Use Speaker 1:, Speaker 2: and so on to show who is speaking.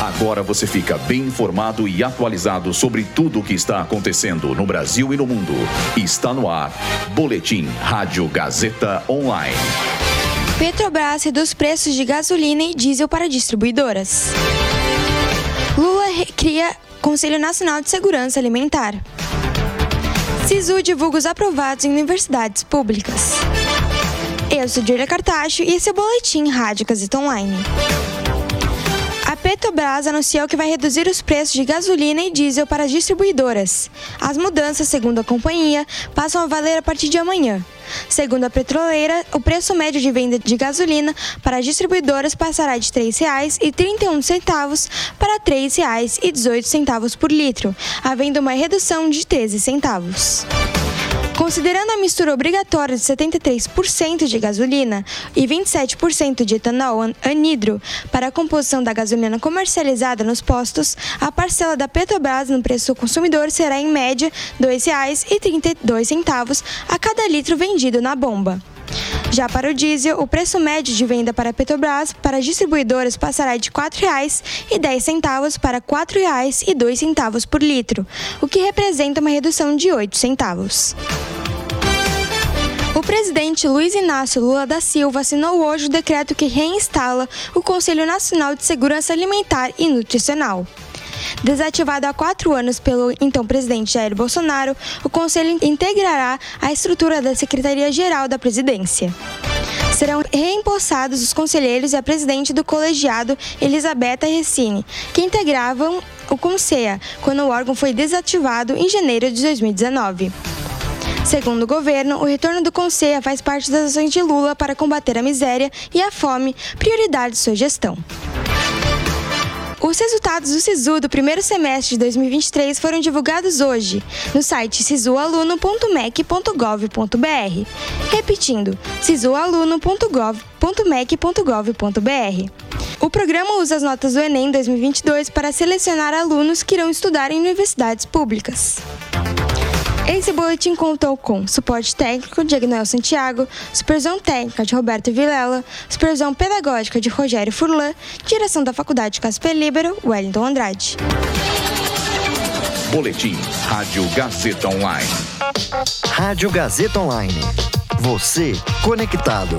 Speaker 1: Agora você fica bem informado e atualizado sobre tudo o que está acontecendo no Brasil e no mundo. Está no ar. Boletim Rádio Gazeta Online.
Speaker 2: Petrobras reduz preços de gasolina e diesel para distribuidoras. Lula cria Conselho Nacional de Segurança Alimentar. SISU divulga os aprovados em universidades públicas. Eu sou Julia Cartacho e esse é o Boletim Rádio Gazeta Online. Petrobras anunciou que vai reduzir os preços de gasolina e diesel para as distribuidoras. As mudanças, segundo a companhia, passam a valer a partir de amanhã. Segundo a petroleira, o preço médio de venda de gasolina para as distribuidoras passará de R$ 3,31 para R$ 3,18 por litro, havendo uma redução de 13 centavos. Considerando a mistura obrigatória de 73% de gasolina e 27% de etanol anidro para a composição da gasolina comercializada nos postos, a parcela da Petrobras no preço do consumidor será em média R$ 2,32 a cada litro vendido na bomba. Já para o diesel, o preço médio de venda para a Petrobras para distribuidoras passará de R$ 4,10 para R$ 4,02 por litro, o que representa uma redução de 8 centavos. O presidente Luiz Inácio Lula da Silva assinou hoje o decreto que reinstala o Conselho Nacional de Segurança Alimentar e Nutricional. Desativado há quatro anos pelo então presidente Jair Bolsonaro, o Conselho integrará a estrutura da Secretaria-Geral da Presidência. Serão reempossados os conselheiros e a presidente do colegiado, Elisabetta Recine, que integravam o CONSEA quando o órgão foi desativado em janeiro de 2019. Segundo o governo, o retorno do Conselho faz parte das ações de Lula para combater a miséria e a fome, prioridade de sua gestão. Os resultados do SISU do primeiro semestre de 2023 foram divulgados hoje no site sisualuno.mec.gov.br. Repetindo, sisualuno.gov.mec.gov.br. O programa usa as notas do Enem 2022 para selecionar alunos que irão estudar em universidades públicas. Esse boletim contou com suporte técnico de Agnel Santiago, supervisão técnica de Roberto Vilela, supervisão pedagógica de Rogério Furlan, direção da Faculdade Casper Libero, Wellington Andrade.
Speaker 1: Boletim Rádio Gazeta Online.
Speaker 3: Rádio Gazeta Online. Você conectado.